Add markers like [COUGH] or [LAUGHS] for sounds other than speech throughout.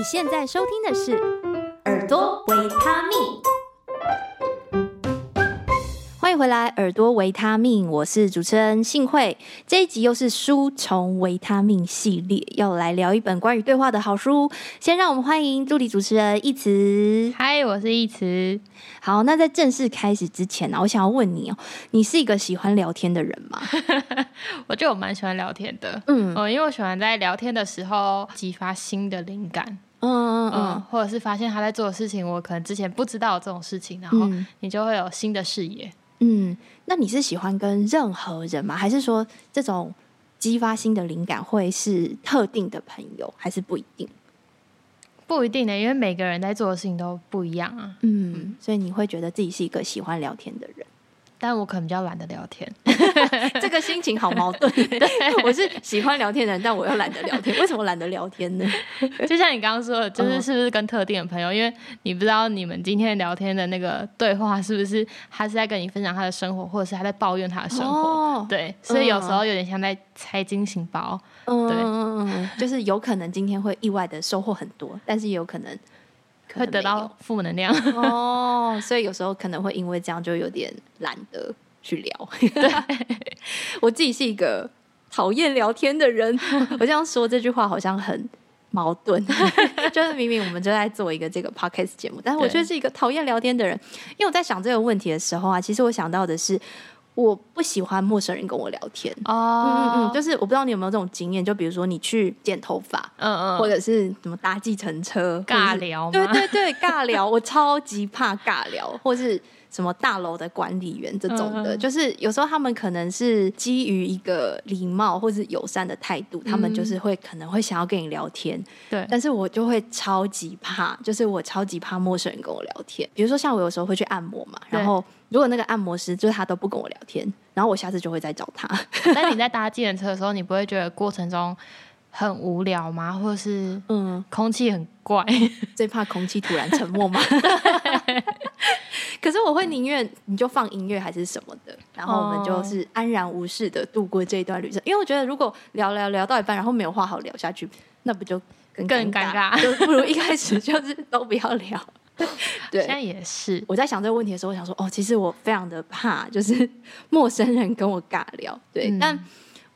你现在收听的是《耳朵维他命》，欢迎回来，《耳朵维他命》，我是主持人幸慧。这一集又是书虫维他命系列，要来聊一本关于对话的好书。先让我们欢迎助理主持人一慈。嗨，我是一慈。好，那在正式开始之前呢，我想要问你哦，你是一个喜欢聊天的人吗？[LAUGHS] 我觉得我蛮喜欢聊天的，嗯，因为我喜欢在聊天的时候激发新的灵感，嗯嗯嗯，或者是发现他在做的事情，我可能之前不知道这种事情，然后你就会有新的视野。嗯，那你是喜欢跟任何人吗？还是说这种激发新的灵感会是特定的朋友，还是不一定？不一定的，因为每个人在做的事情都不一样啊。嗯，所以你会觉得自己是一个喜欢聊天的人。但我可能比较懒得聊天 [LAUGHS] [LAUGHS] 这个心情好矛盾。对，[LAUGHS] 我是喜欢聊天的人，但我又懒得聊天。为什么懒得聊天呢？就像你刚刚说的，就是是不是跟特定的朋友？哦、因为你不知道你们今天聊天的那个对话是不是他是在跟你分享他的生活，或者是他在抱怨他的生活。哦、对，所以有时候有点像在拆惊情包。嗯、对，嗯，就是有可能今天会意外的收获很多，但是也有可能。会得到负能量哦，[LAUGHS] 所以有时候可能会因为这样就有点懒得去聊。对，[LAUGHS] 我自己是一个讨厌聊天的人，[LAUGHS] 我这样说这句话好像很矛盾，就是明明我们就在做一个这个 podcast 节目，但是我却是一个讨厌聊天的人。因为我在想这个问题的时候啊，其实我想到的是。我不喜欢陌生人跟我聊天。哦，嗯嗯嗯，就是我不知道你有没有这种经验，就比如说你去剪头发，嗯嗯，或者是什么搭计程车尬聊，对对对，尬聊，[LAUGHS] 我超级怕尬聊，或是。什么大楼的管理员这种的，就是有时候他们可能是基于一个礼貌或是友善的态度，他们就是会可能会想要跟你聊天。对，但是我就会超级怕，就是我超级怕陌生人跟我聊天。比如说像我有时候会去按摩嘛，然后如果那个按摩师就是他都不跟我聊天，然后我下次就会再找他。[LAUGHS] 但你在搭计程车的时候，你不会觉得过程中很无聊吗？或者是嗯，空气很怪，[LAUGHS] 最怕空气突然沉默吗？[LAUGHS] 可是我会宁愿你就放音乐还是什么的，然后我们就是安然无事的度过这一段旅程。因为我觉得如果聊聊聊到一半，然后没有话好聊下去，那不就更尴尬？尴尬就不如一开始就是都不要聊。[LAUGHS] 对，现在也是。我在想这个问题的时候，我想说，哦，其实我非常的怕，就是 [LAUGHS] 陌生人跟我尬聊。对，嗯、但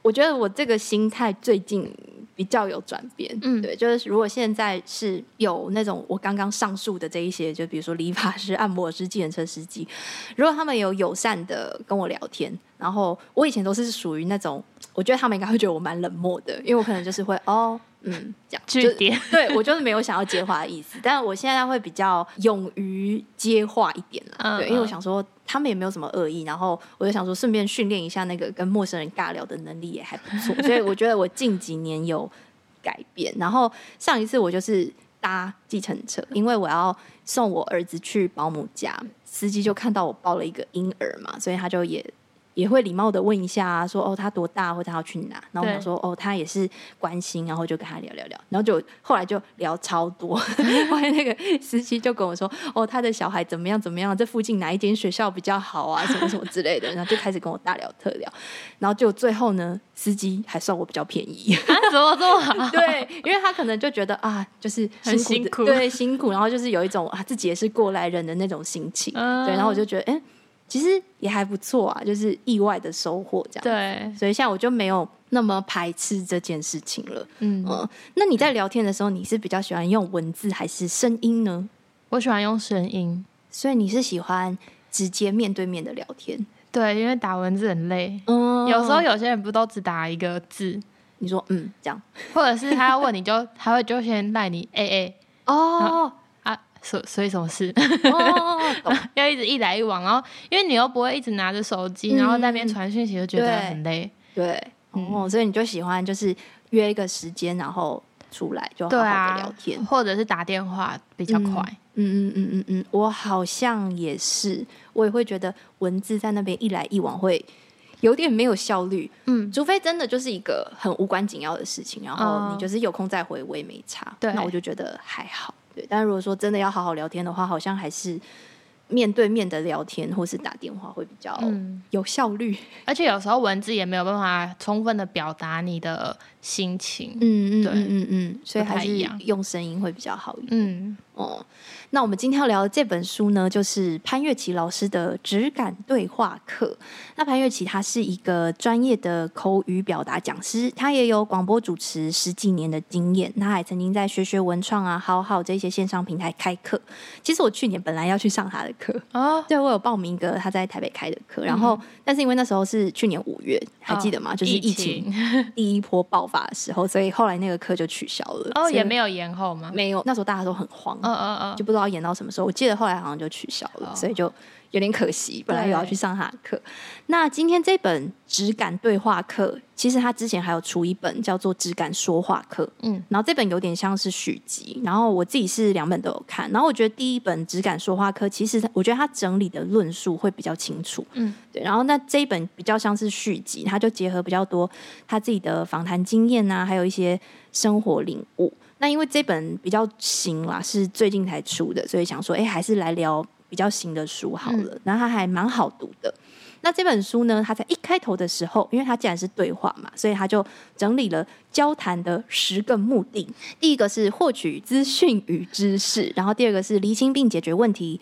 我觉得我这个心态最近。比较有转变，嗯，对，就是如果现在是有那种我刚刚上述的这一些，就比如说理发师、按摩师、计程车司机，如果他们有友善的跟我聊天，然后我以前都是属于那种，我觉得他们应该会觉得我蛮冷漠的，因为我可能就是会 [LAUGHS] 哦。嗯，这样句点，[LAUGHS] 对，我就是没有想要接话的意思，但是我现在会比较勇于接话一点了，嗯、对，因为我想说他们也没有什么恶意，然后我就想说顺便训练一下那个跟陌生人尬聊的能力也还不错，[LAUGHS] 所以我觉得我近几年有改变。然后上一次我就是搭计程车，因为我要送我儿子去保姆家，司机就看到我抱了一个婴儿嘛，所以他就也。也会礼貌的问一下、啊，说哦他多大，或者他要去哪，然后我想说哦他也是关心，然后就跟他聊聊聊，然后就后来就聊超多，[LAUGHS] 后来那个司机就跟我说哦他的小孩怎么样怎么样，这附近哪一间学校比较好啊，[LAUGHS] 什么什么之类的，然后就开始跟我大聊特聊，然后就最后呢，司机还算我比较便宜，啊、怎么这么好？[LAUGHS] 对，因为他可能就觉得啊就是辛很辛苦，对辛苦，然后就是有一种啊自己也是过来人的那种心情，嗯、对，然后我就觉得哎。诶其实也还不错啊，就是意外的收获这样。对，所以现在我就没有那么排斥这件事情了。嗯，嗯，那你在聊天的时候，你是比较喜欢用文字还是声音呢？我喜欢用声音，所以你是喜欢直接面对面的聊天？对，因为打文字很累。嗯，有时候有些人不都只打一个字，你说嗯这样，或者是他要问你就 [LAUGHS] 他会就先赖你 A A 哦。所所以什么事？哦、[LAUGHS] 要一直一来一往，然后因为你又不会一直拿着手机，嗯、然后在那边传讯息，就觉得很累。对，哦，所以你就喜欢就是约一个时间，然后出来就好好的聊天，啊、或者是打电话比较快。嗯嗯嗯嗯嗯，我好像也是，我也会觉得文字在那边一来一往会有点没有效率。嗯，除非真的就是一个很无关紧要的事情，然后你就是有空再回，我也没差。对，那我就觉得还好。对，但是如果说真的要好好聊天的话，好像还是面对面的聊天或是打电话会比较有效率，嗯，而且有时候文字也没有办法充分的表达你的心情。嗯嗯嗯嗯嗯，所以还是用声音会比较好一点。嗯哦。那我们今天要聊的这本书呢，就是潘月琪老师的《质感对话课》。那潘月琪他是一个专业的口语表达讲师，他也有广播主持十几年的经验。他还曾经在学学文创啊、好好这些线上平台开课。其实我去年本来要去上他的课哦，对，我有报名一个他在台北开的课，然后、嗯、但是因为那时候是去年五月，还记得吗？哦、就是疫情 [LAUGHS] 第一波爆发的时候，所以后来那个课就取消了。哦，也没有延后吗？没有，那时候大家都很慌，嗯嗯嗯，就不知道。延到什么时候？我记得后来好像就取消了，oh. 所以就有点可惜。本来有要去上他的课。那今天这本质感对话课，其实他之前还有出一本叫做质感说话课，嗯，然后这本有点像是续集。然后我自己是两本都有看，然后我觉得第一本质感说话课，其实我觉得他整理的论述会比较清楚，嗯，对。然后那这一本比较像是续集，他就结合比较多他自己的访谈经验啊，还有一些生活领悟。那因为这本比较新啦，是最近才出的，所以想说，哎，还是来聊比较新的书好了。然后它还蛮好读的。那这本书呢，它在一开头的时候，因为它既然是对话嘛，所以它就整理了交谈的十个目的。第一个是获取资讯与知识，然后第二个是厘清并解决问题，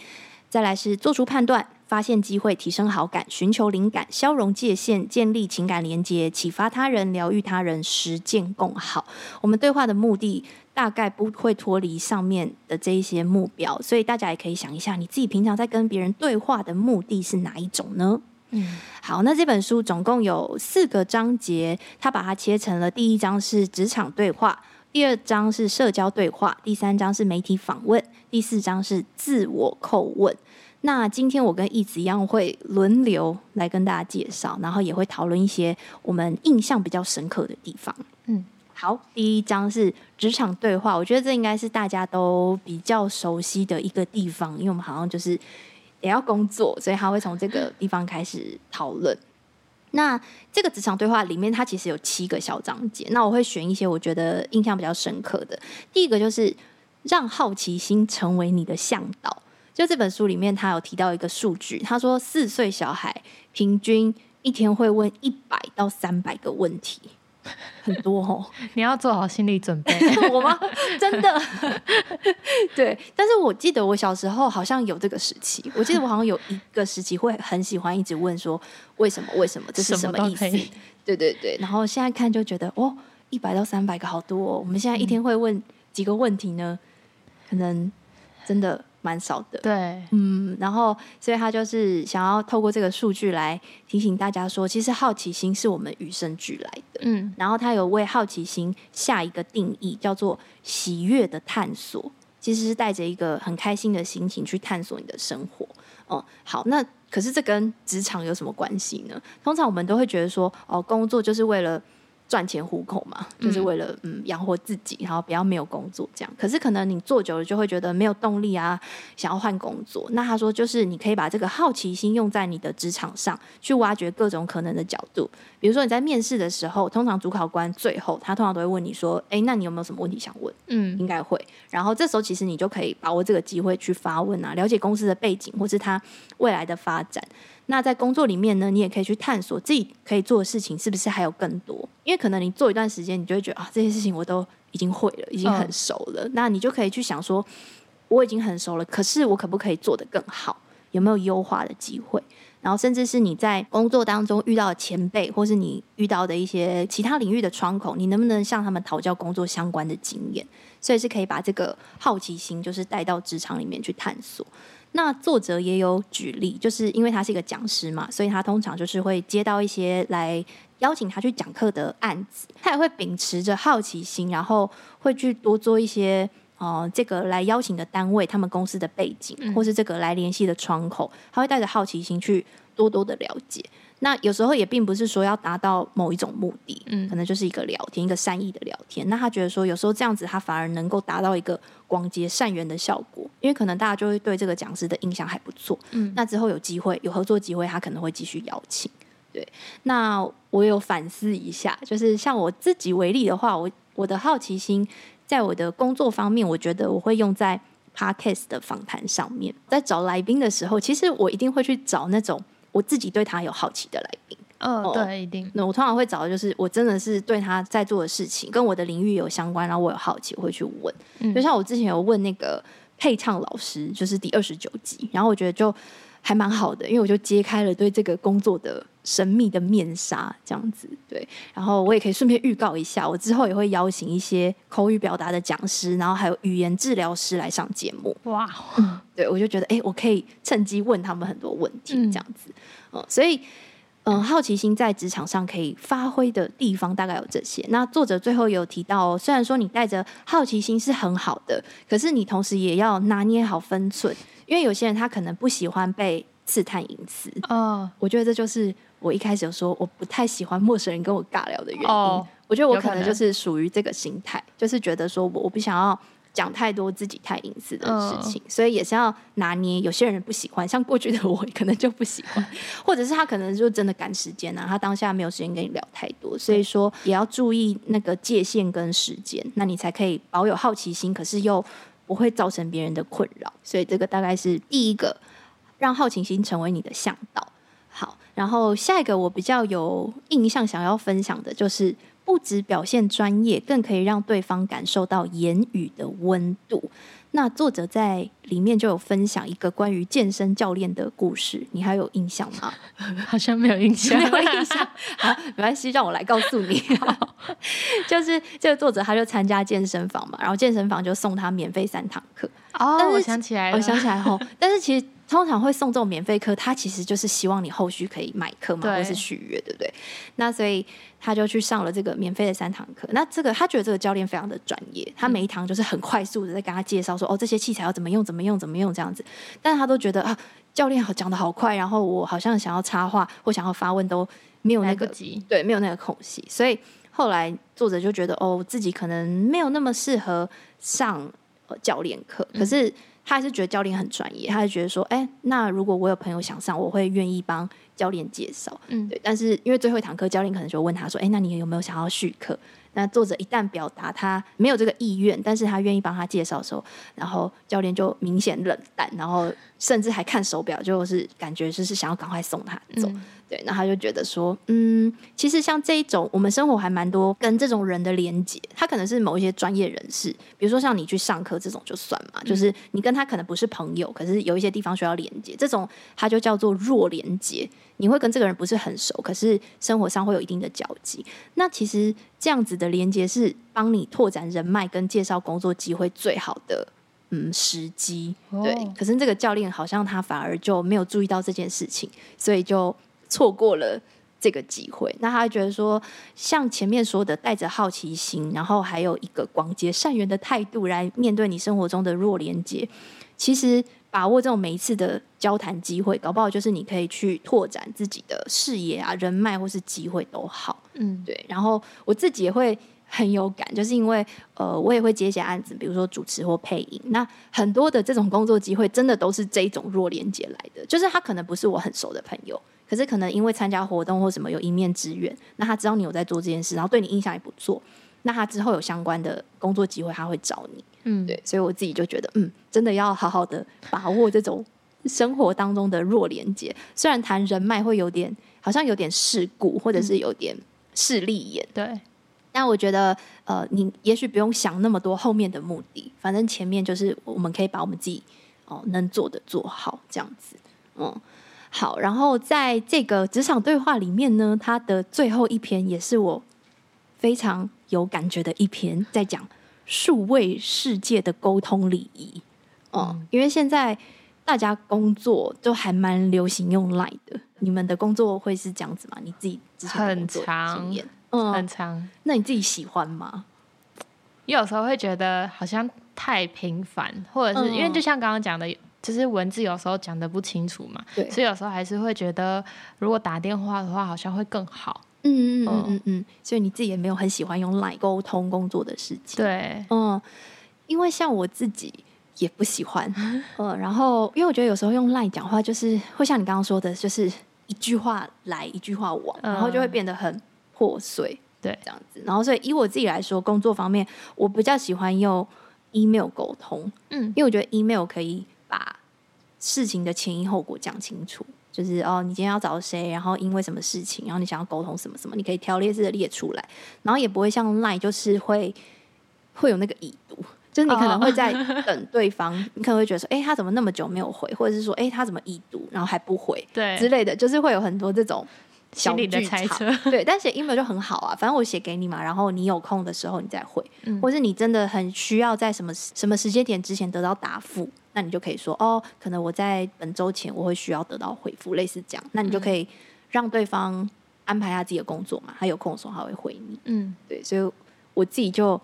再来是做出判断。发现机会，提升好感，寻求灵感，消融界限，建立情感连接，启发他人，疗愈他人，实践共好。我们对话的目的大概不会脱离上面的这一些目标，所以大家也可以想一下，你自己平常在跟别人对话的目的是哪一种呢？嗯，好，那这本书总共有四个章节，它把它切成了第一章是职场对话，第二章是社交对话，第三章是媒体访问，第四章是自我叩问。那今天我跟义子一样会轮流来跟大家介绍，然后也会讨论一些我们印象比较深刻的地方。嗯，好，第一章是职场对话，我觉得这应该是大家都比较熟悉的一个地方，因为我们好像就是也要工作，所以他会从这个地方开始讨论。那这个职场对话里面，它其实有七个小章节，那我会选一些我觉得印象比较深刻的。第一个就是让好奇心成为你的向导。就这本书里面，他有提到一个数据，他说四岁小孩平均一天会问一百到三百个问题，很多哦。[LAUGHS] 你要做好心理准备，[LAUGHS] 我吗？真的？[LAUGHS] 对。但是我记得我小时候好像有这个时期，我记得我好像有一个时期会很喜欢一直问说为什么？为什么？这是什么意思？对对对。然后现在看就觉得哦，一百到三百个好多哦。我们现在一天会问几个问题呢？可能真的。蛮少的，对，嗯，然后所以他就是想要透过这个数据来提醒大家说，其实好奇心是我们与生俱来的，嗯，然后他有为好奇心下一个定义，叫做喜悦的探索，其实是带着一个很开心的心情去探索你的生活，哦，好，那可是这跟职场有什么关系呢？通常我们都会觉得说，哦，工作就是为了。赚钱糊口嘛，就是为了嗯养活自己，然后不要没有工作这样。可是可能你做久了就会觉得没有动力啊，想要换工作。那他说就是你可以把这个好奇心用在你的职场上，去挖掘各种可能的角度。比如说你在面试的时候，通常主考官最后他通常都会问你说：“哎，那你有没有什么问题想问？”嗯，应该会。然后这时候其实你就可以把握这个机会去发问啊，了解公司的背景或是他未来的发展。那在工作里面呢，你也可以去探索自己可以做的事情是不是还有更多？因为可能你做一段时间，你就会觉得啊，这些事情我都已经会了，已经很熟了。嗯。那你就可以去想说，我已经很熟了，可是我可不可以做得更好？有没有优化的机会？然后甚至是你在工作当中遇到的前辈，或是你遇到的一些其他领域的窗口，你能不能向他们讨教工作相关的经验？所以是可以把这个好奇心，就是带到职场里面去探索。那作者也有举例，就是因为他是一个讲师嘛，所以他通常就是会接到一些来邀请他去讲课的案子，他也会秉持着好奇心，然后会去多做一些，呃，这个来邀请的单位他们公司的背景，或是这个来联系的窗口，他会带着好奇心去多多的了解。那有时候也并不是说要达到某一种目的，嗯，可能就是一个聊天，一个善意的聊天。那他觉得说，有时候这样子，他反而能够达到一个广结善缘的效果，因为可能大家就会对这个讲师的印象还不错，嗯，那之后有机会有合作机会，他可能会继续邀请。对，那我有反思一下，就是像我自己为例的话，我我的好奇心在我的工作方面，我觉得我会用在 podcast 的访谈上面，在找来宾的时候，其实我一定会去找那种我自己对他有好奇的来宾。哦，哦对，一定。那我通常会找的就是我真的是对他在做的事情跟我的领域有相关，然后我有好奇，我会去问。嗯，就像我之前有问那个配唱老师，就是第二十九集，然后我觉得就还蛮好的，因为我就揭开了对这个工作的神秘的面纱，这样子。对，然后我也可以顺便预告一下，我之后也会邀请一些口语表达的讲师，然后还有语言治疗师来上节目。哇，嗯，对，我就觉得哎，我可以趁机问他们很多问题，这样子。嗯，嗯，所以。嗯，好奇心在职场上可以发挥的地方大概有这些。那作者最后有提到，虽然说你带着好奇心是很好的，可是你同时也要拿捏好分寸，因为有些人他可能不喜欢被刺探隐私。哦，我觉得这就是我一开始有说我不太喜欢陌生人跟我尬聊的原因。哦，我觉得我可能就是属于这个心态，就是觉得说我我不想要。讲太多自己太隐私的事情，所以也是要拿捏。有些人不喜欢，像过去的我可能就不喜欢，[LAUGHS] 或者是他可能就真的赶时间啊，他当下没有时间跟你聊太多，所以说也要注意那个界限跟时间，那你才可以保有好奇心，可是又不会造成别人的困扰。所以这个大概是第一个，让好奇心成为你的向导。好，然后下一个我比较有印象想要分享的就是。不止表现专业，更可以让对方感受到言语的温度。那作者在里面就有分享一个关于健身教练的故事，你还有印象吗？[LAUGHS] 好像没有印象，[LAUGHS] 没有印象。好，没关系，让我来告诉你。[LAUGHS] 就是这个作者他就参加健身房嘛，然后健身房就送他免费三堂课。哦，我想起来了，我想起来后，但是其实。通常会送这种免费课，他其实就是希望你后续可以买课嘛，或是续约，对不对？那所以他就去上了这个免费的三堂课。那这个他觉得这个教练非常的专业，他每一堂就是很快速的在跟他介绍说，哦，这些器材要怎么用，怎么用，怎么用这样子。但是他都觉得啊，教练好讲的好快，然后我好像想要插话或想要发问都没有那个对，没有那个空隙。所以后来作者就觉得，哦，自己可能没有那么适合上教练课，可是。嗯他还是觉得教练很专业，他还觉得说，哎、欸，那如果我有朋友想上，我会愿意帮教练介绍。嗯，对。但是因为最后一堂课，教练可能就问他说，哎、欸，那你有没有想要续课？那作者一旦表达他没有这个意愿，但是他愿意帮他介绍的时候，然后教练就明显冷淡，然后甚至还看手表，就是感觉就是想要赶快送他走。嗯对，那他就觉得说，嗯，其实像这一种，我们生活还蛮多跟这种人的连接，他可能是某一些专业人士，比如说像你去上课这种就算嘛，就是你跟他可能不是朋友，可是有一些地方需要连接，这种他就叫做弱连接。你会跟这个人不是很熟，可是生活上会有一定的交集。那其实这样子的连接是帮你拓展人脉跟介绍工作机会最好的嗯时机。对，可是这个教练好像他反而就没有注意到这件事情，所以就。错过了这个机会，那他觉得说，像前面说的，带着好奇心，然后还有一个广结善缘的态度来面对你生活中的弱连接，其实把握这种每一次的交谈机会，搞不好就是你可以去拓展自己的视野啊、人脉或是机会都好。嗯，对。然后我自己也会很有感，就是因为呃，我也会接一些案子，比如说主持或配音。那很多的这种工作机会，真的都是这种弱连接来的，就是他可能不是我很熟的朋友。可是可能因为参加活动或什么有一面之缘，那他知道你有在做这件事，然后对你印象也不错，那他之后有相关的工作机会，他会找你。嗯，对，所以我自己就觉得，嗯，真的要好好的把握这种生活当中的弱连接。虽然谈人脉会有点，好像有点世故，或者是有点势利眼，嗯，对。但我觉得，呃，你也许不用想那么多后面的目的，反正前面就是我们可以把我们自己哦能做的做好，这样子，嗯。好，然后在这个职场对话里面呢，它的最后一篇也是我非常有感觉的一篇，在讲数位世界的沟通礼仪。哦、嗯，因为现在大家工作都还蛮流行用 Line 的，你们的工作会是这样子吗？你自己之前的工作经验，嗯，很长。那你自己喜欢吗？有时候会觉得好像太频繁，或者是、嗯、因为就像刚刚讲的。就是文字有时候讲的不清楚嘛，对，所以有时候还是会觉得，如果打电话的话，好像会更好。嗯嗯嗯嗯嗯，所以你自己也没有很喜欢用 LINE 沟通工作的事情。对，嗯，因为像我自己也不喜欢，[LAUGHS] 嗯，然后因为我觉得有时候用 LINE 讲话，就是会像你刚刚说的，就是一句话来一句话往，然后就会变得很破碎。对，这样子。然后所以以我自己来说，工作方面，我比较喜欢用。email 沟通，嗯，因为我觉得 email 可以把事情的前因后果讲清楚，就是哦，你今天要找谁，然后因为什么事情，然后你想要沟通什么什么，你可以条列式的列出来，然后也不会像 line 就是会会有那个已读。就是你可能会在等对方，哦、你可能会觉得说，哎、欸，他怎么那么久没有回，或者是说，哎、欸，他怎么已读，然后还不回，对之类的，就是会有很多这种小剧场。对，但写 email 就很好啊，反正我写给你嘛，然后你有空的时候你再回，嗯、或是你真的很需要在什么什么时间点之前得到答复，那你就可以说，哦，可能我在本周前我会需要得到回复，类似这样，那你就可以让对方安排他自己的工作嘛，他有空的时候他会回你。嗯，对，所以我自己就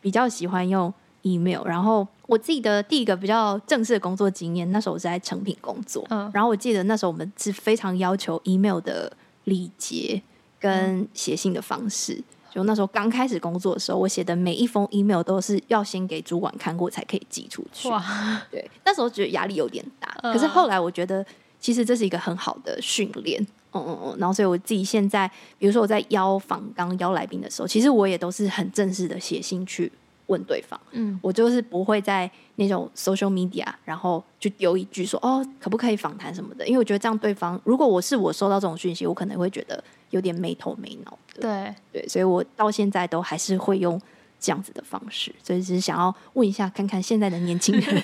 比较喜欢用。email，然后我自己的第一个比较正式的工作经验，那时候我是在成品工作，嗯，然后我记得那时候我们是非常要求 email 的礼节跟写信的方式。嗯、就那时候刚开始工作的时候，我写的每一封 email 都是要先给主管看过才可以寄出去。哇，对，那时候觉得压力有点大，可是后来我觉得其实这是一个很好的训练，嗯嗯嗯，然后所以我自己现在，比如说我在邀访刚邀来宾的时候，其实我也都是很正式的写信去。问对方，嗯，我就是不会在那种 social media，然后就丢一句说哦，可不可以访谈什么的？因为我觉得这样对方，如果我是我收到这种讯息，我可能会觉得有点没头没脑的。对对，所以我到现在都还是会用这样子的方式，所以只是想要问一下，看看现在的年轻人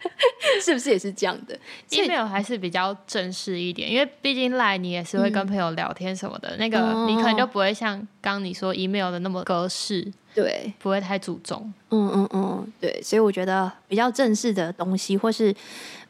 [LAUGHS] 是不是也是这样的？email 还是比较正式一点，因为毕竟 LINE 你也是会跟朋友聊天什么的，嗯、那个你可能就不会像刚你说 email 的那么格式。对，不会太注重。嗯嗯嗯，对，所以我觉得比较正式的东西，或是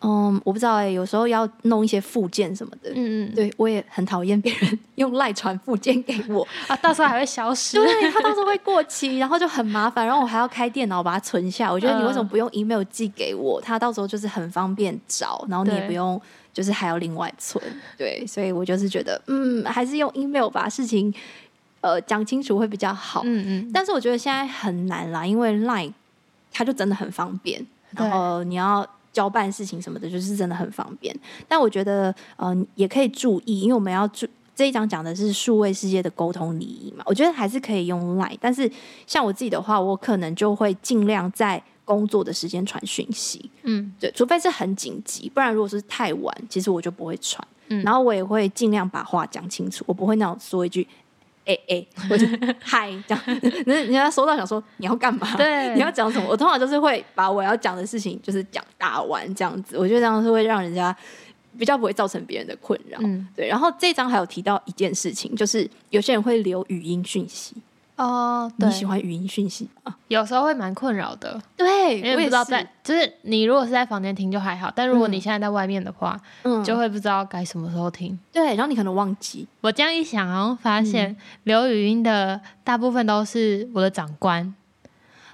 嗯，我不知道哎、欸，有时候要弄一些附件什么的。嗯嗯，对我也很讨厌别人 [LAUGHS] 用赖传附件给我啊，到时候还会消失。对，他到时候会过期，然后就很麻烦，然后我还要开电脑把它存下。我觉得你为什么不用 email 寄给我？他到时候就是很方便找，然后你也不用就是还要另外存。对，所以我就是觉得，嗯，还是用 email 把事情。呃，讲清楚会比较好。嗯嗯。但是我觉得现在很难啦，因为 Line 它就真的很方便，然后你要交办事情什么的，就是真的很方便。但我觉得，嗯、呃，也可以注意，因为我们要注这一章讲的是数位世界的沟通礼仪嘛。我觉得还是可以用 Line，但是像我自己的话，我可能就会尽量在工作的时间传讯息。嗯，对，除非是很紧急，不然如果是太晚，其实我就不会传。嗯。然后我也会尽量把话讲清楚，我不会那种说一句。哎哎，[LAUGHS] 我就嗨这样，那人家收到想说你要干嘛？对，你要讲什么？我通常就是会把我要讲的事情就是讲大完这样子，我觉得这样是会让人家比较不会造成别人的困扰。嗯，对。然后这张还有提到一件事情，就是有些人会留语音讯息。哦，对，你喜欢语音讯息吗？有时候会蛮困扰的。对，因为不知道在，就是你如果是在房间听就还好，但如果你现在在外面的话，嗯，就会不知道该什么时候听。对，然后你可能忘记。我这样一想，然后发现留语音的大部分都是我的长官。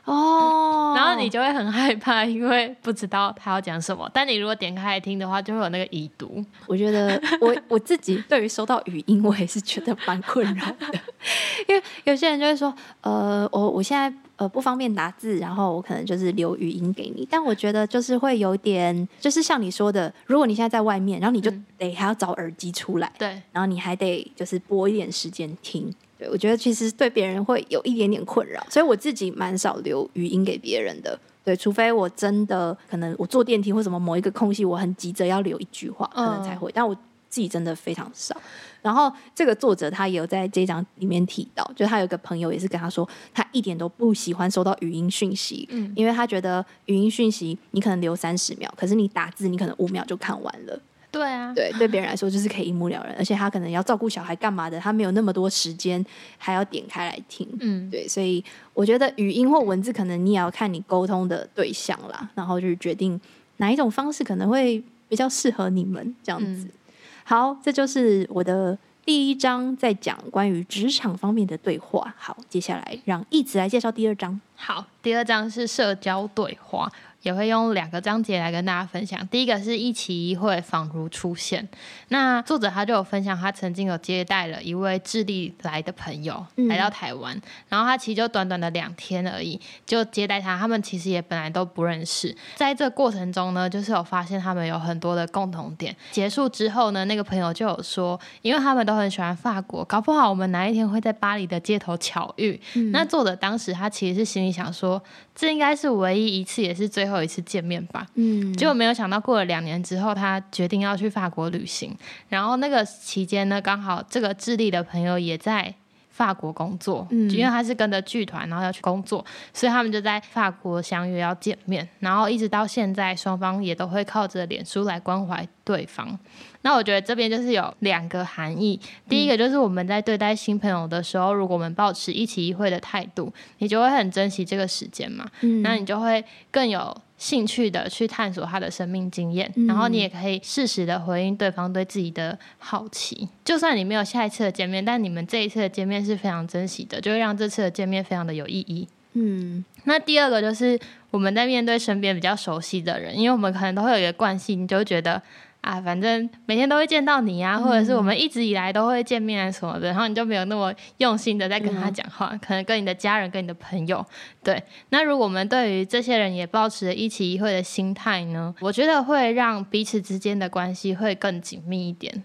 哦，然后你就会很害怕，因为不知道他要讲什么。但你如果点开来听的话，就会有那个已读。我觉得 [LAUGHS] 我我自己对于收到语音，我也是觉得蛮困扰的，[LAUGHS] 因为有些人就会说，呃，我我现在呃不方便打字，然后我可能就是留语音给你。但我觉得就是会有点，就是像你说的，如果你现在在外面，然后你就得还要找耳机出来，对、嗯，然后你还得就是拨一点时间听。对，我觉得其实对别人会有一点点困扰，所以我自己蛮少留语音给别人的。对，除非我真的可能我坐电梯或什么某一个空隙，我很急着要留一句话，可能才会。嗯、但我自己真的非常少。然后这个作者他也有在这一章里面提到，就他有个朋友也是跟他说，他一点都不喜欢收到语音讯息，嗯，因为他觉得语音讯息你可能留三十秒，可是你打字你可能五秒就看完了。对啊，对，对别人来说就是可以一目了然，而且他可能要照顾小孩干嘛的，他没有那么多时间还要点开来听，嗯，对，所以我觉得语音或文字可能你也要看你沟通的对象啦，然后就是决定哪一种方式可能会比较适合你们这样子。嗯、好，这就是我的第一章，在讲关于职场方面的对话。好，接下来让一直来介绍第二章。好，第二章是社交对话。也会用两个章节来跟大家分享。第一个是一期一会仿如出现，那作者他就有分享，他曾经有接待了一位智利来的朋友来到台湾，嗯、然后他其实就短短的两天而已就接待他，他们其实也本来都不认识，在这过程中呢，就是有发现他们有很多的共同点。结束之后呢，那个朋友就有说，因为他们都很喜欢法国，搞不好我们哪一天会在巴黎的街头巧遇。嗯、那作者当时他其实是心里想说，这应该是唯一一次，也是最后一次见面吧。嗯，结果没有想到，过了两年之后，他决定要去法国旅行。然后那个期间呢，刚好这个智利的朋友也在法国工作，嗯，因为他是跟着剧团，然后要去工作，所以他们就在法国相约要见面。然后一直到现在，双方也都会靠着脸书来关怀对方。那我觉得这边就是有两个含义，第一个就是我们在对待新朋友的时候，如果我们保持一期一会的态度，你就会很珍惜这个时间嘛，嗯，那你就会更有兴趣的去探索他的生命经验，然后你也可以适时的回应对方对自己的好奇，就算你没有下一次的见面，但你们这一次的见面是非常珍惜的，就会让这次的见面非常的有意义。嗯，那第二个就是我们在面对身边比较熟悉的人，因为我们可能都会有一个惯性，你就会觉得。啊，反正每天都会见到你啊，或者是我们一直以来都会见面啊什么的，嗯、然后你就没有那么用心的在跟他讲话，嗯、可能跟你的家人、跟你的朋友，对。那如果我们对于这些人也保持着一期一会的心态呢，我觉得会让彼此之间的关系会更紧密一点。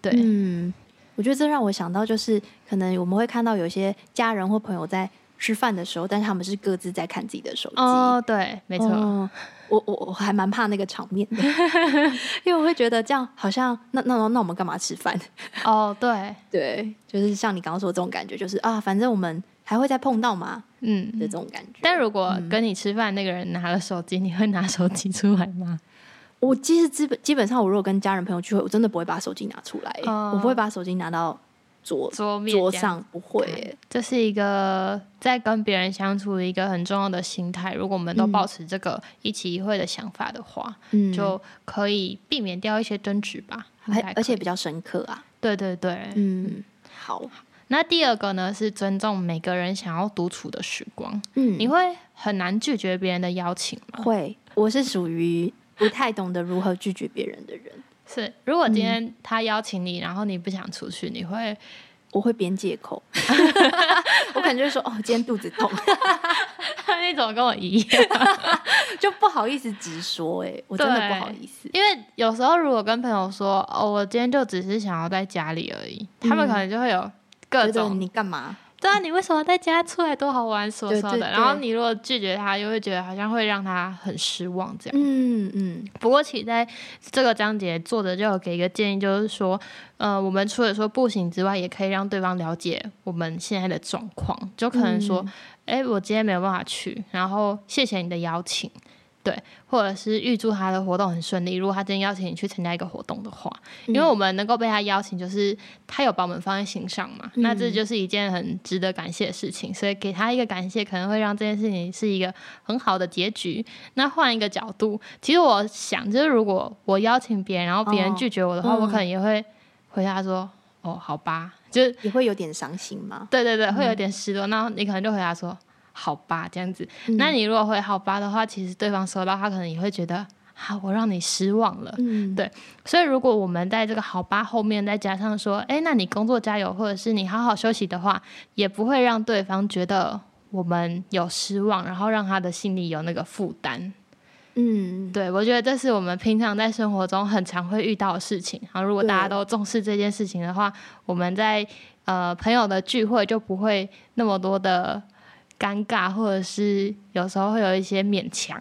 对，嗯，我觉得这让我想到，就是可能我们会看到有些家人或朋友在吃饭的时候，但是他们是各自在看自己的手机。哦，对，没错。哦我我我还蛮怕那个场面的，[LAUGHS] 因为我会觉得这样好像那那那我们干嘛吃饭？哦，对 [LAUGHS] 对，就是像你刚刚说的这种感觉，就是啊，反正我们还会再碰到嘛，嗯的这种感觉。但如果跟你吃饭那个人拿了手机，嗯、你会拿手机出来吗？我其实基本基本上，我如果跟家人朋友聚会，我真的不会把手机拿出来，哦、我不会把手机拿到。桌桌面桌上不会，这是一个在跟别人相处的一个很重要的心态。如果我们都保持这个一起一会的想法的话，嗯，就可以避免掉一些争执吧，而而且比较深刻啊。对对对，嗯，好。那第二个呢，是尊重每个人想要独处的时光。嗯，你会很难拒绝别人的邀请吗？会，我是属于不太懂得如何拒绝别人的人。是，如果今天他邀请你，嗯、然后你不想出去，你会，我会编借口，[LAUGHS] 我可能就会说，哦，今天肚子痛，[LAUGHS] 你怎么跟我一样，[LAUGHS] 就不好意思直说，哎，我真的不好意思，因为有时候如果跟朋友说，哦，我今天就只是想要在家里而已，嗯、他们可能就会有各种你干嘛？对啊，你为什么在家出来多好玩，什么什么的？然后你如果拒绝他，又会觉得好像会让他很失望这样。嗯嗯。不过其实在这个章节，作者就有给一个建议，就是说，呃，我们除了说不行之外，也可以让对方了解我们现在的状况，就可能说，哎、嗯，我今天没有办法去，然后谢谢你的邀请。对，或者是预祝他的活动很顺利。如果他今天邀请你去参加一个活动的话，因为我们能够被他邀请，就是他有把我们放在心上嘛，嗯、那这就是一件很值得感谢的事情。所以给他一个感谢，可能会让这件事情是一个很好的结局。那换一个角度，其实我想，就是如果我邀请别人，然后别人拒绝我的话，哦、我可能也会回答说：“嗯、哦，好吧。”就是你会有点伤心吗？对对对，会有点失落。那、嗯、你可能就回答说。好吧，这样子。嗯、那你如果回好吧的话，其实对方收到他可能也会觉得，好、啊，我让你失望了。嗯，对。所以如果我们在这个好吧后面再加上说，哎，那你工作加油，或者是你好好休息的话，也不会让对方觉得我们有失望，然后让他的心里有那个负担。嗯，对，我觉得这是我们平常在生活中很常会遇到的事情。然后如果大家都重视这件事情的话，我们在呃朋友的聚会就不会那么多的。尴尬，或者是有时候会有一些勉强。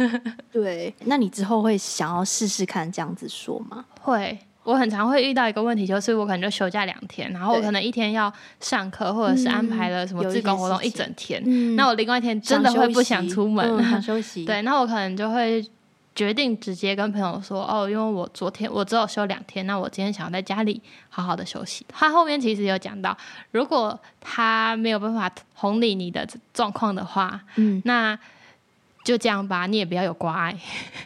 [LAUGHS] 对，那你之后会想要试试看这样子说吗？会，我很常会遇到一个问题，就是我可能就休假两天，然后我可能一天要上课，或者是安排了什么自工活动一整天，嗯、那我另外一天真的会不想出门，想休息。嗯、想休息 [LAUGHS] 对，那我可能就会。决定直接跟朋友说哦，因为我昨天我只有休两天，那我今天想要在家里好好的休息。他后面其实有讲到，如果他没有办法同理你的状况的话，嗯，那就这样吧，你也不要有挂碍。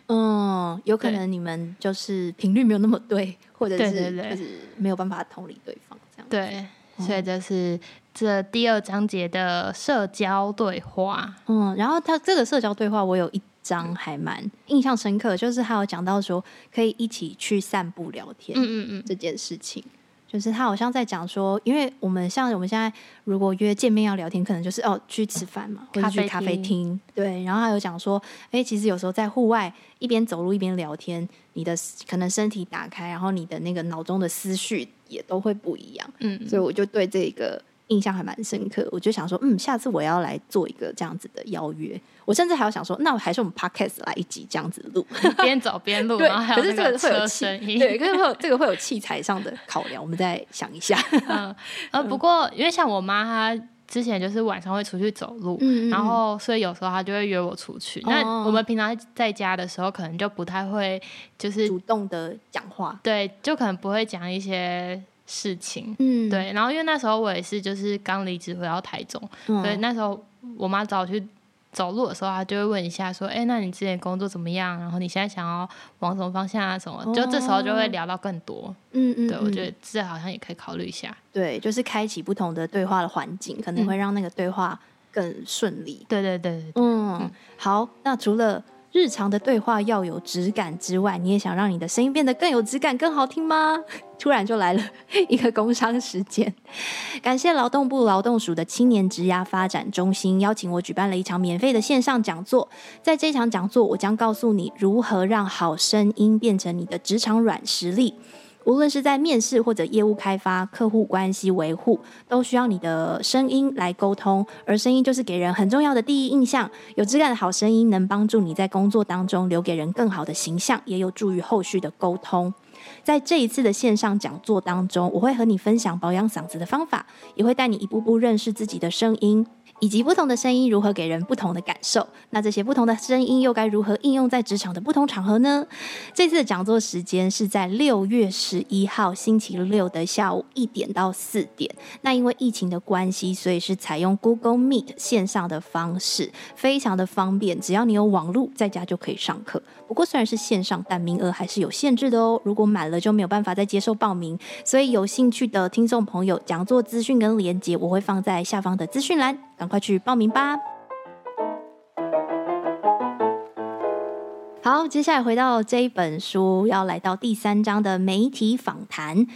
嗯，有可能你们就是频率没有那么对，或者是就是没有办法同理对方这样。对，所以这是这第二章节的社交对话。嗯，然后他这个社交对话，我有一。章还蛮印象深刻，就是他有讲到说可以一起去散步聊天，嗯嗯嗯，这件事情。就是他好像在讲说，因为我们像我们现在如果约见面要聊天，可能就是哦去吃饭嘛，或者去咖啡厅。对，然后他有讲说，哎，其实有时候在户外一边走路一边聊天，你的可能身体打开，然后你的那个脑中的思绪也都会不一样。嗯，所以我就对这个。印象还蛮深刻，我就想说，嗯，下次我要来做一个这样子的邀约。我甚至还要想说，那我还是我们 podcast 来一集这样子录，[LAUGHS] 边走边录。[LAUGHS] 对，可是这个会有器，对，可是会有 [LAUGHS] 这个会有器材上的考量，我们再想一下。嗯，呃，不过因为像我妈她之前就是晚上会出去走路，嗯，然后所以有时候她就会约我出去。那、嗯、我们平常在家的时候，可能就不太会就是主动的讲话，对，就可能不会讲一些。事情，嗯，对，然后因为那时候我也是，就是刚离职回到台中，嗯、所以那时候我妈找我去走路的时候，她就会问一下，说，哎，那你之前工作怎么样？然后你现在想要往什么方向啊？什么？哦、就这时候就会聊到更多，嗯嗯，对，我觉得这好像也可以考虑一下，对，就是开启不同的对话的环境，可能会让那个对话更顺利，对对对嗯好，那除了。日常的对话要有质感之外，你也想让你的声音变得更有质感、更好听吗？[LAUGHS] 突然就来了一个工伤时间，感谢劳动部劳动署的青年职涯发展中心邀请我举办了一场免费的线上讲座。在这场讲座，我将告诉你如何让好声音变成你的职场软实力。无论是在面试或者业务开发、客户关系维护，都需要你的声音来沟通。而声音就是给人很重要的第一印象。有质感的好声音能帮助你在工作当中留给人更好的形象，也有助于后续的沟通。在这一次的线上讲座当中，我会和你分享保养嗓子的方法，也会带你一步步认识自己的声音。以及不同的声音如何给人不同的感受？那这些不同的声音又该如何应用在职场的不同场合呢？这次的讲座时间是在六月十一号星期六的下午一点到四点。那因为疫情的关系，所以是采用 Google Meet 线上的方式，非常的方便，只要你有网络，在家就可以上课。不过虽然是线上，但名额还是有限制的哦。如果满了就没有办法再接受报名。所以有兴趣的听众朋友，讲座资讯跟连接我会放在下方的资讯栏。赶快去报名吧！好，接下来回到这一本书，要来到第三章的媒体访谈。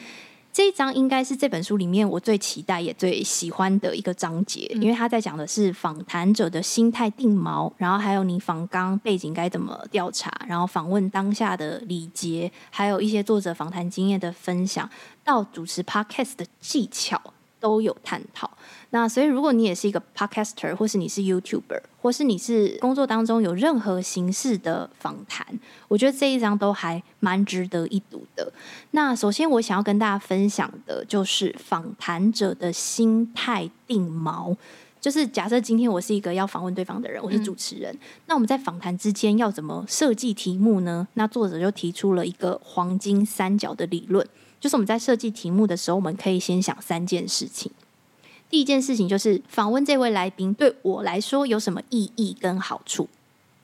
这一章应该是这本书里面我最期待也最喜欢的一个章节，因为他在讲的是访谈者的心态定锚，然后还有你访纲背景该怎么调查，然后访问当下的礼节，还有一些作者访谈经验的分享，到主持 Podcast 的技巧都有探讨。那所以，如果你也是一个 podcaster，或是你是 YouTuber，或是你是工作当中有任何形式的访谈，我觉得这一章都还蛮值得一读的。那首先，我想要跟大家分享的就是访谈者的心态定锚，就是假设今天我是一个要访问对方的人，我是主持人，嗯、那我们在访谈之间要怎么设计题目呢？那作者就提出了一个黄金三角的理论，就是我们在设计题目的时候，我们可以先想三件事情。第一件事情就是访问这位来宾对我来说有什么意义跟好处。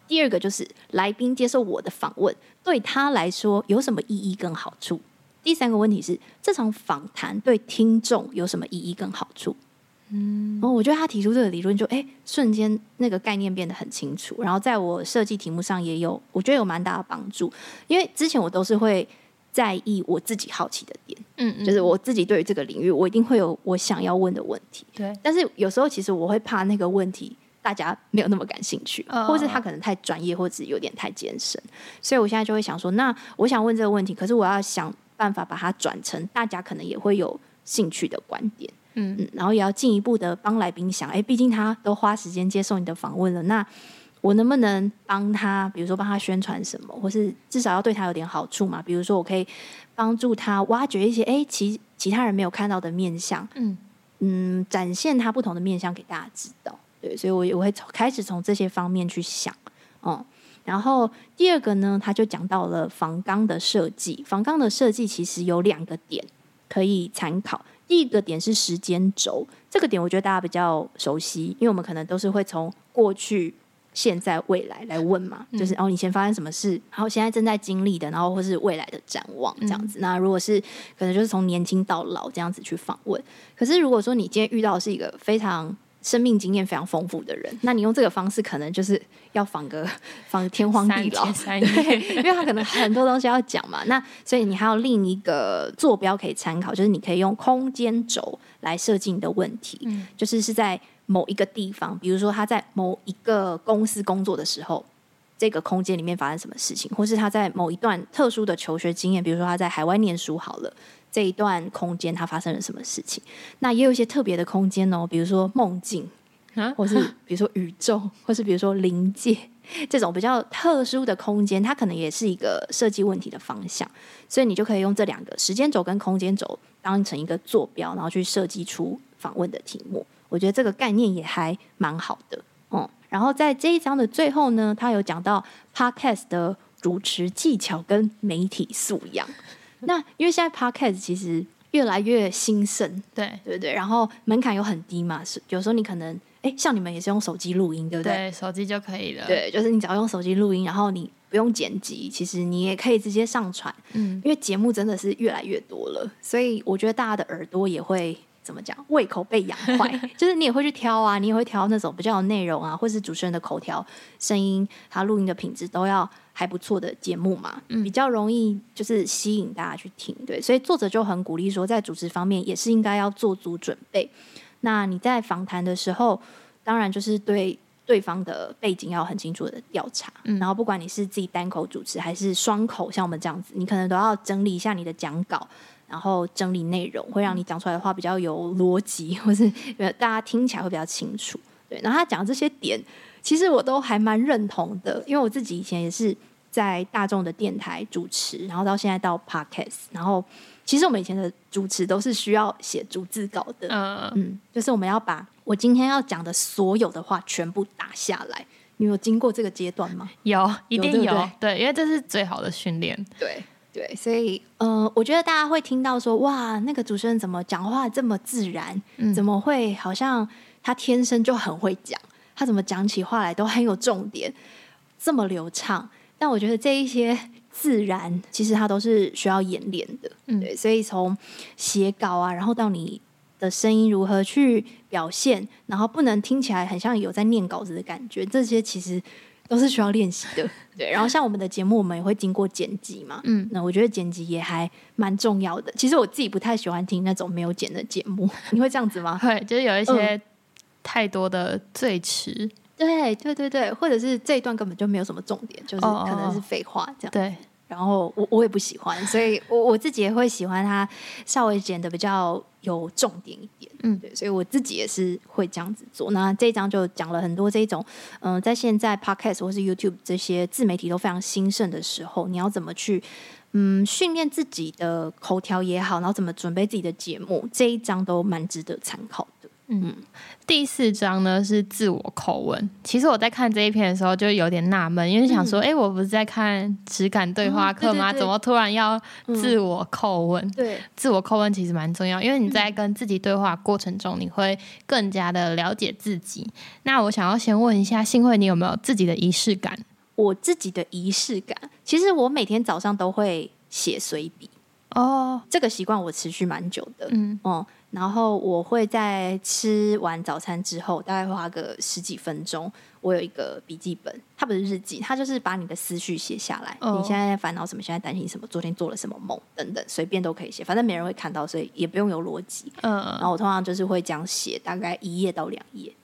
第二个就是来宾接受我的访问对他来说有什么意义跟好处。第三个问题是这场访谈对听众有什么意义跟好处？嗯，我觉得他提出这个理论就哎瞬间那个概念变得很清楚，然后在我设计题目上也有我觉得有蛮大的帮助，因为之前我都是会。在意我自己好奇的点，嗯，嗯，就是我自己对于这个领域，我一定会有我想要问的问题，对。但是有时候其实我会怕那个问题大家没有那么感兴趣，哦、或者是他可能太专业，或者是有点太艰深，所以我现在就会想说，那我想问这个问题，可是我要想办法把它转成大家可能也会有兴趣的观点，嗯。嗯，然后也要进一步的帮来宾想，哎，毕竟他都花时间接受你的访问了，那。我能不能帮他，比如说帮他宣传什么，或是至少要对他有点好处嘛？比如说我可以帮助他挖掘一些哎，其其他人没有看到的面相，嗯嗯，展现他不同的面相给大家知道。对，所以我我会从开始从这些方面去想，嗯。然后第二个呢，他就讲到了房纲的设计。房纲的设计其实有两个点可以参考。第一个点是时间轴，这个点我觉得大家比较熟悉，因为我们可能都是会从过去。现在未来来问嘛，就是哦，以前发生什么事，然后现在正在经历的，然后或是未来的展望这样子。那如果是可能就是从年轻到老这样子去访问。可是如果说你今天遇到的是一个非常生命经验非常丰富的人，那你用这个方式，可能就是要访个 [LAUGHS] 访个天荒地老，[LAUGHS] 对，因为他可能很多东西要讲嘛。那所以你还有另一个坐标可以参考，就是你可以用空间轴来设计你的问题，嗯、就是是在某一个地方，比如说他在某一个公司工作的时候，这个空间里面发生什么事情，或是他在某一段特殊的求学经验，比如说他在海外念书好了。这一段空间它发生了什么事情？那也有一些特别的空间哦，比如说梦境，啊，或是比如说宇宙，或是比如说灵界这种比较特殊的空间，它可能也是一个设计问题的方向。所以你就可以用这两个时间轴跟空间轴当成一个坐标，然后去设计出访问的题目。我觉得这个概念也还蛮好的，嗯。然后在这一章的最后呢，他有讲到 Podcast 的主持技巧跟媒体素养。那因为现在 Podcast 其实越来越兴盛，对对不对？然后门槛又很低嘛，是有时候你可能哎，像你们也是用手机录音，对不对？对，手机就可以了。对，就是你只要用手机录音，然后你不用剪辑，其实你也可以直接上传。嗯，因为节目真的是越来越多了，所以我觉得大家的耳朵也会。怎么讲？胃口被养坏，[LAUGHS] 就是你也会去挑啊，你也会挑那种比较有内容啊，或是主持人的口条、声音，他录音的品质都要还不错的节目嘛，嗯，比较容易就是吸引大家去听。对，所以作者就很鼓励说，在主持方面也是应该要做足准备。那你在访谈的时候，当然就是对对方的背景要很清楚的调查，嗯，然后不管你是自己单口主持还是双口，像我们这样子，你可能都要整理一下你的讲稿。然后整理内容，会让你讲出来的话比较有逻辑，[LAUGHS] 或是大家听起来会比较清楚。对，然后他讲这些点，其实我都还蛮认同的，因为我自己以前也是在大众的电台主持，然后到现在到 Podcast，然后其实我们以前的主持都是需要写逐字稿的，嗯嗯，就是我们要把我今天要讲的所有的话全部打下来。你有经过这个阶段吗？有，一定有，有对对，对，因为这是最好的训练。对。对，所以呃，我觉得大家会听到说，哇，那个主持人怎么讲话这么自然？嗯，怎么会好像他天生就很会讲？他怎么讲起话来都很有重点，这么流畅？但我觉得这一些自然，其实它都是需要演练的。嗯，对，所以从写稿啊，然后到你的声音如何去表现，然后不能听起来很像有在念稿子的感觉，这些其实。都是需要练习的，[LAUGHS] 对。然后像我们的节目，我们也会经过剪辑嘛，嗯，那我觉得剪辑也还蛮重要的。其实我自己不太喜欢听那种没有剪的节目，你会这样子吗？[LAUGHS] 会，就是有一些太多的赘词，对，对，对，对，或者是这一段根本就没有什么重点，就是可能是废话这样，对。然后我我也不喜欢，所以我我自己也会喜欢它稍微剪的比较有重点一点，嗯，对，所以我自己也是会这样子做。那这一章就讲了很多这种，嗯、呃，在现在 Podcast 或是 YouTube 这些自媒体都非常兴盛的时候，你要怎么去嗯训练自己的口条也好，然后怎么准备自己的节目，这一章都蛮值得参考的。嗯，第四章呢是自我叩问。其实我在看这一篇的时候就有点纳闷，因为想说，哎、嗯，我不是在看质感对话课吗？嗯、对对对，怎么突然要自我叩问？嗯、对，自我叩问其实蛮重要，因为你在跟自己对话过程中，你会更加的了解自己。那我想要先问一下，幸会，你有没有自己的仪式感？我自己的仪式感，其实我每天早上都会写随笔。哦，这个习惯我持续蛮久的。嗯，哦。然后我会在吃完早餐之后，大概花个十几分钟，我有一个笔记本，它不是日记，它就是把你的思绪写下来。Oh. 你现在烦恼什么？现在担心什么？昨天做了什么梦？等等，随便都可以写，反正没人会看到，所以也不用有逻辑。嗯，然后我通常就是会这样写，大概一页到两页。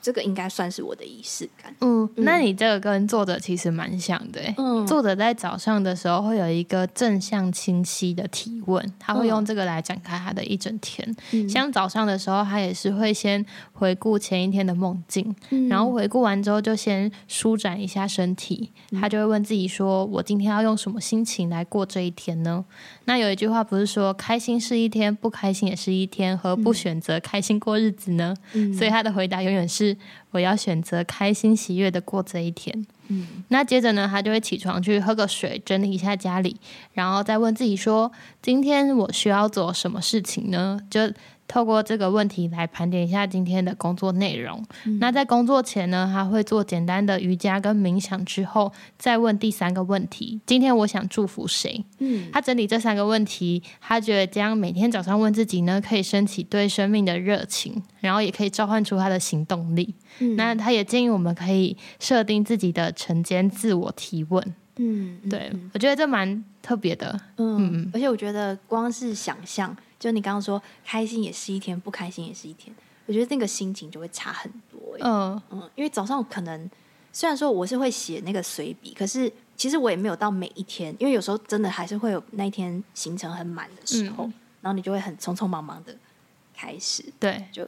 这个应该算是我的仪式感。嗯，那你这个跟作者其实蛮像的。嗯，作者在早上的时候会有一个正向清晰的提问，他会用这个来展开他的一整天。嗯，像早上的时候，他也是会先回顾前一天的梦境，嗯，然后回顾完之后就先舒展一下身体，他就会问自己说：“我今天要用什么心情来过这一天呢？”那有一句话不是说开心是一天，不开心也是一天，何不选择开心过日子呢？嗯，所以他的回答永远是我要选择开心喜悦的过这一天。嗯，那接着呢，他就会起床去喝个水，整理一下家里，然后再问自己说：今天我需要做什么事情呢？就透过这个问题来盘点一下今天的工作内容。嗯、那在工作前呢，他会做简单的瑜伽跟冥想，之后再问第三个问题：今天我想祝福谁？嗯，他整理这三个问题，他觉得这样每天早上问自己呢，可以升起对生命的热情，然后也可以召唤出他的行动力。嗯、那他也建议我们可以设定自己的晨间自我提问。嗯，对，我觉得这蛮特别的。嗯，嗯，而且我觉得光是想象。就你刚刚说，开心也是一天，不开心也是一天。我觉得那个心情就会差很多。嗯嗯，因为早上可能虽然说我是会写那个随笔，可是其实我也没有到每一天，因为有时候真的还是会有那一天行程很满的时候，嗯、然后你就会很匆匆忙忙的开始。对，就。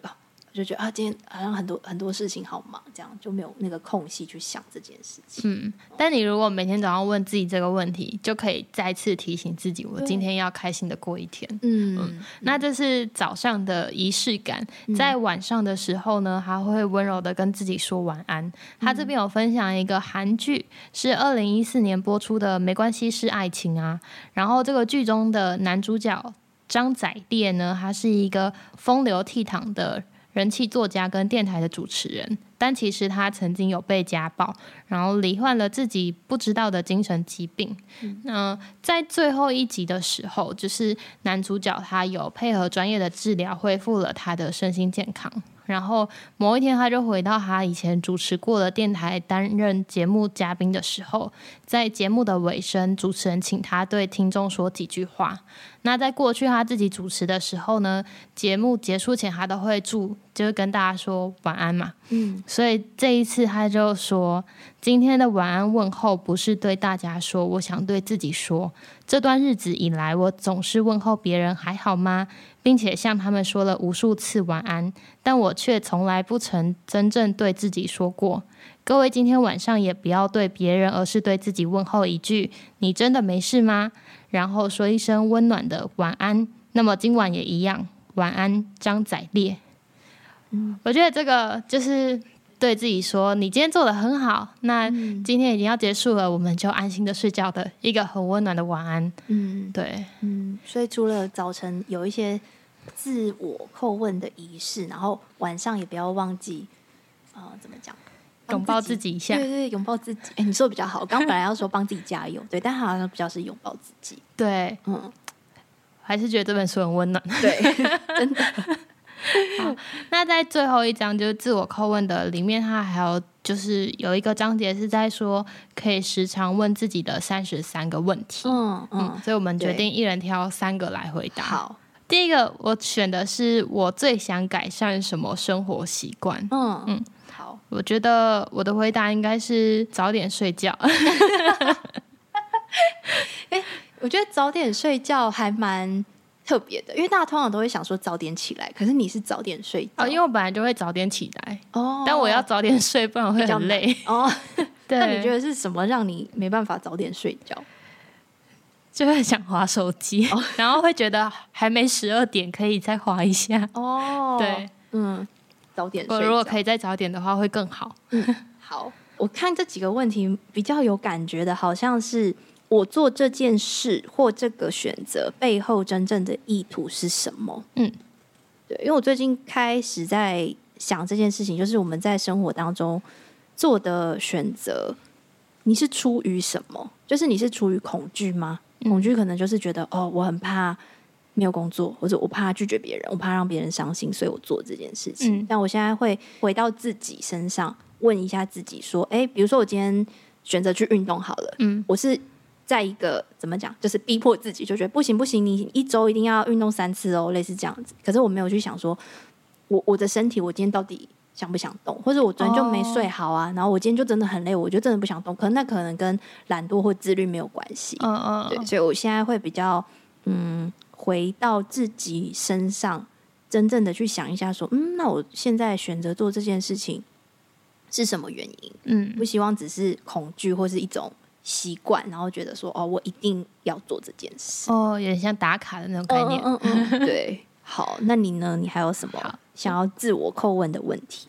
就觉得啊，今天好像很多很多事情好忙，这样就没有那个空隙去想这件事情。嗯，但你如果每天早上问自己这个问题，就可以再次提醒自己，我今天要开心的过一天。嗯嗯，那这是早上的仪式感，在晚上的时候呢，他会温柔的跟自己说晚安。他这边有分享一个韩剧，是二零一四年播出的《没关系是爱情》啊，然后这个剧中的男主角张载烈呢，他是一个风流倜傥的。人气作家跟电台的主持人，但其实他曾经有被家暴，然后罹患了自己不知道的精神疾病。嗯、呃，在最后一集的时候，就是男主角他有配合专业的治疗，恢复了他的身心健康。然后某一天，他就回到他以前主持过的电台担任节目嘉宾的时候，在节目的尾声，主持人请他对听众说几句话。那在过去他自己主持的时候呢，节目结束前，他都会祝，就是跟大家说晚安嘛。嗯，所以这一次他就说，今天的晚安问候不是对大家说，我想对自己说，这段日子以来，我总是问候别人还好吗？并且向他们说了无数次晚安，但我却从来不曾真正对自己说过。各位今天晚上也不要对别人，而是对自己问候一句：“你真的没事吗？”然后说一声温暖的晚安。那么今晚也一样，晚安，张仔烈。嗯，我觉得这个就是。对自己说：“你今天做的很好。”那今天已经要结束了，嗯、我们就安心的睡觉的一个很温暖的晚安。嗯，对，嗯。所以除了早晨有一些自我叩问的仪式，然后晚上也不要忘记啊、呃，怎么讲？拥抱自己一下。对对，拥抱自己。哎，你说的比较好。我刚本来要说帮自己加油，[LAUGHS] 对，但好像比较是拥抱自己。对，嗯，还是觉得这本书很温暖。对，[LAUGHS] 真的。好，那在最后一章就是自我叩问的里面，它还有就是有一个章节是在说可以时常问自己的三十三个问题。嗯嗯，所以我们决定一人挑三个来回答。好，第一个我选的是我最想改善什么生活习惯。嗯嗯，好，我觉得我的回答应该是早点睡觉。[LAUGHS] 哎，我觉得早点睡觉还蛮。特别的，因为大家通常都会想说早点起来，可是你是早点睡觉。哦，因为我本来就会早点起来哦，但我要早点睡，不然会很 [LAUGHS] 累哦。[LAUGHS] 对那你觉得是什么让你没办法早点睡觉？就会想滑手机，哦、然后会觉得还没十二点，可以再滑一下哦。对，嗯，早点睡。我如果可以再早点的话，会更好。嗯，好，我看这几个问题比较有感觉的，好像是。我做这件事或这个选择背后真正的意图是什么？嗯，对，因为我最近开始在想这件事情，就是我们在生活当中做的选择，你是出于什么？就是你是出于恐惧吗？恐惧可能就是觉得哦，我很怕没有工作，或者我怕拒绝别人，我怕让别人伤心，所以我做这件事情。嗯，但我现在会回到自己身上，问一下自己说：诶，比如说我今天选择去运动好了，嗯，我是。在一个怎么讲，就是逼迫自己，就觉得不行不行，你一周一定要运动三次哦，类似这样子。可是我没有去想说，我我的身体，我今天到底想不想动，或者我昨天就没睡好啊，oh. 然后我今天就真的很累，我就真的不想动。可能那可能跟懒惰或自律没有关系。嗯嗯，对，所以我现在会比较嗯，回到自己身上，真正的去想一下，说，嗯，那我现在选择做这件事情是什么原因？嗯，不希望只是恐惧或是一种。习惯，然后觉得说哦，我一定要做这件事哦，有点像打卡的那种概念。嗯嗯嗯、对，好，那你呢？你还有什么想要自我叩问的问题？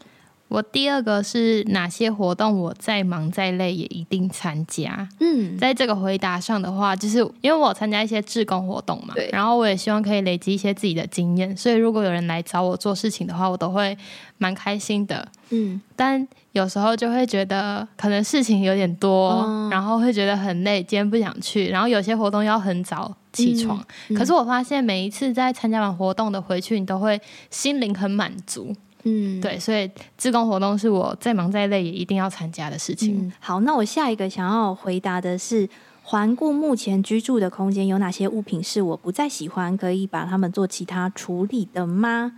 我第二个是哪些活动我再忙再累也一定参加。嗯，在这个回答上的话，就是因为我参加一些志工活动嘛，对，然后我也希望可以累积一些自己的经验，所以如果有人来找我做事情的话，我都会蛮开心的。嗯，但有时候就会觉得可能事情有点多，嗯、然后会觉得很累，今天不想去。然后有些活动要很早起床，嗯嗯、可是我发现每一次在参加完活动的回去，你都会心灵很满足。嗯，对，所以志工活动是我再忙再累也一定要参加的事情。嗯，好，那我下一个想要回答的是，环顾目前居住的空间，有哪些物品是我不再喜欢，可以把它们做其他处理的吗？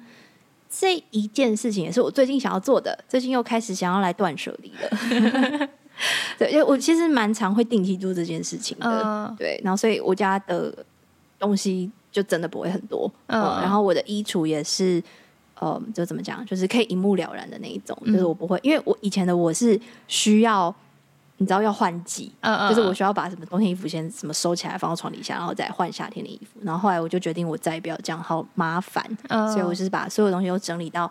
这一件事情也是我最近想要做的，最近又开始想要来断舍离了。[LAUGHS] 对，因为我其实蛮常会定期做这件事情的。Uh, 对，然后所以我家的东西就真的不会很多。嗯，uh, 然后我的衣橱也是。呃，就怎么讲，就是可以一目了然的那一种，就是我不会，因为我以前的我是需要，你知道要换季，嗯嗯，就是我需要把什么冬天衣服先什么收起来放到床底下，然后再换夏天的衣服，然后后来我就决定我再也不要这样，好麻烦，嗯，所以我就是把所有东西都整理到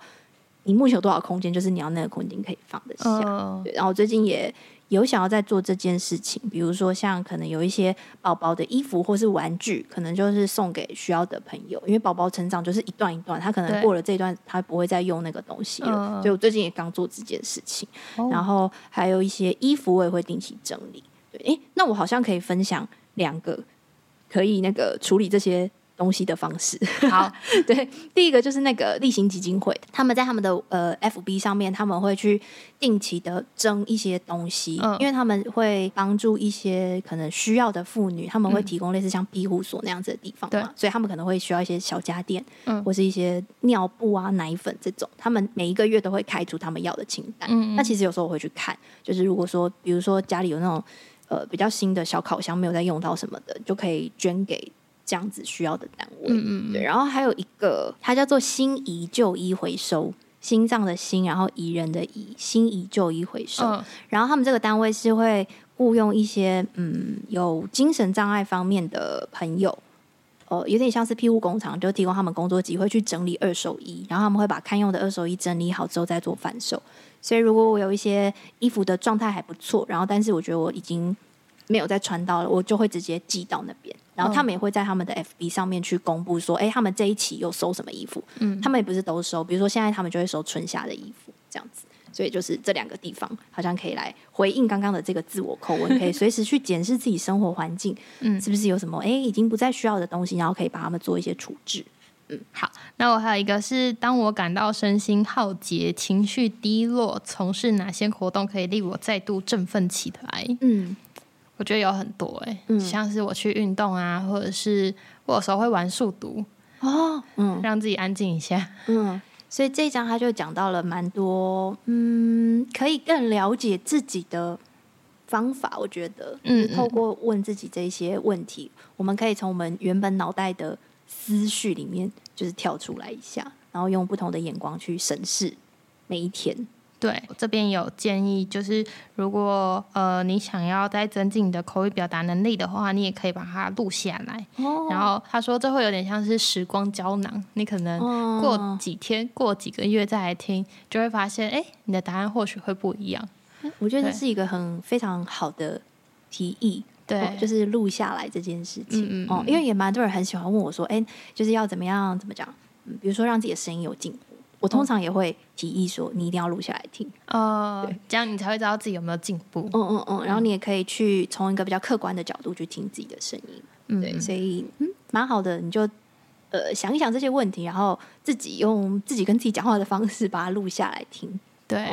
你目前有多少空间，就是你要那个空间可以放得下，然后最近也。有想要在做这件事情，比如说像可能有一些宝宝的衣服或是玩具，可能就是送给需要的朋友。因为宝宝成长就是一段一段，他可能过了这一段，他不会再用那个东西了。所以我最近也刚做这件事情，哦、然后还有一些衣服我也会定期整理。对，诶，那我好像可以分享两个可以那个处理这些。东西的方式，好，[LAUGHS] 对，第一个就是那个例行基金会，他们在他们的呃 FB 上面，他们会去定期的征一些东西，嗯，因为他们会帮助一些可能需要的妇女，他们会提供类似像庇护所那样子的地方嘛，对，所以他们可能会需要一些小家电，嗯，或是一些尿布啊、奶粉这种，他们每一个月都会开出他们要的清单，嗯，那其实有时候我会去看，就是如果说，比如说家里有那种呃比较新的小烤箱没有在用到什么的，就可以捐给。这样子需要的单位，嗯嗯对，然后还有一个，它叫做心怡旧衣回收，心脏的心，然后宜人的宜，心怡旧衣回收。嗯、然后他们这个单位是会雇佣一些嗯有精神障碍方面的朋友，呃，有点像是庇护工厂，就提供他们工作机会去整理二手衣，然后他们会把堪用的二手衣整理好之后再做贩售。所以如果我有一些衣服的状态还不错，然后但是我觉得我已经没有再穿到了，我就会直接寄到那边。然后他们也会在他们的 FB 上面去公布说，哎，他们这一期又收什么衣服？嗯，他们也不是都收，比如说现在他们就会收春夏的衣服，这样子。所以就是这两个地方，好像可以来回应刚刚的这个自我叩问，可以随时去检视自己生活环境，[LAUGHS] 嗯，是不是有什么哎已经不再需要的东西，然后可以把他们做一些处置。嗯，好，那我还有一个是，当我感到身心耗竭、情绪低落，从事哪些活动可以令我再度振奋起来？嗯。我觉得有很多哎、欸，嗯、像是我去运动啊，或者是我有时候会玩数独哦，嗯，让自己安静一下，嗯，所以这一章他就讲到了蛮多，嗯，可以更了解自己的方法。我觉得，嗯，透过问自己这些问题，嗯、我们可以从我们原本脑袋的思绪里面，就是跳出来一下，然后用不同的眼光去审视每一天。对，这边有建议，就是如果呃你想要再增进你的口语表达能力的话，你也可以把它录下来。哦、然后他说这会有点像是时光胶囊，你可能过几天、哦、过几个月再来听，就会发现，哎，你的答案或许会不一样。我觉得这是一个很非常好的提议，对、哦，就是录下来这件事情。嗯，嗯，嗯哦，因为也蛮多人很喜欢问我说，哎，就是要怎么样怎么讲？嗯，比如说让自己的声音有进步。我通常也会提议说，你一定要录下来听，哦，这样你才会知道自己有没有进步。嗯嗯嗯，然后你也可以去从一个比较客观的角度去听自己的声音，嗯、对，所以嗯，蛮好的，你就呃想一想这些问题，然后自己用自己跟自己讲话的方式把它录下来听。对，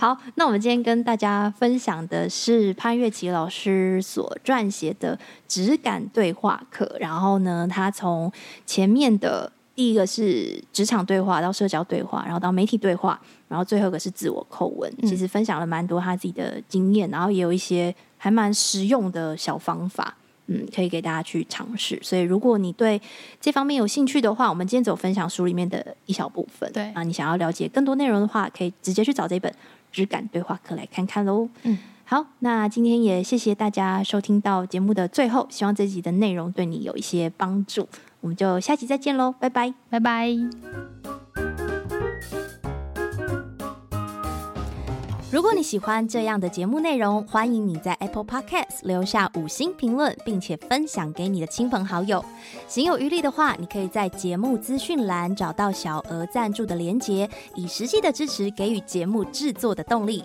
好，那我们今天跟大家分享的是潘月琪老师所撰写的质感对话课，然后呢，他从前面的。第一个是职场对话，到社交对话，然后到媒体对话，然后最后一个是自我叩问。其实分享了蛮多他自己的经验，然后也有一些还蛮实用的小方法，嗯，可以给大家去尝试。所以如果你对这方面有兴趣的话，我们今天只有分享书里面的一小部分。对，啊，你想要了解更多内容的话，可以直接去找这本质感对话课来看看喽。嗯，好，那今天也谢谢大家收听到节目的最后，希望这集的内容对你有一些帮助。我们就下期再见喽，拜拜，拜拜。如果你喜欢这样的节目内容，欢迎你在 Apple Podcast 留下五星评论，并且分享给你的亲朋好友。行有余力的话，你可以在节目资讯栏找到小额赞助的连结，以实际的支持给予节目制作的动力。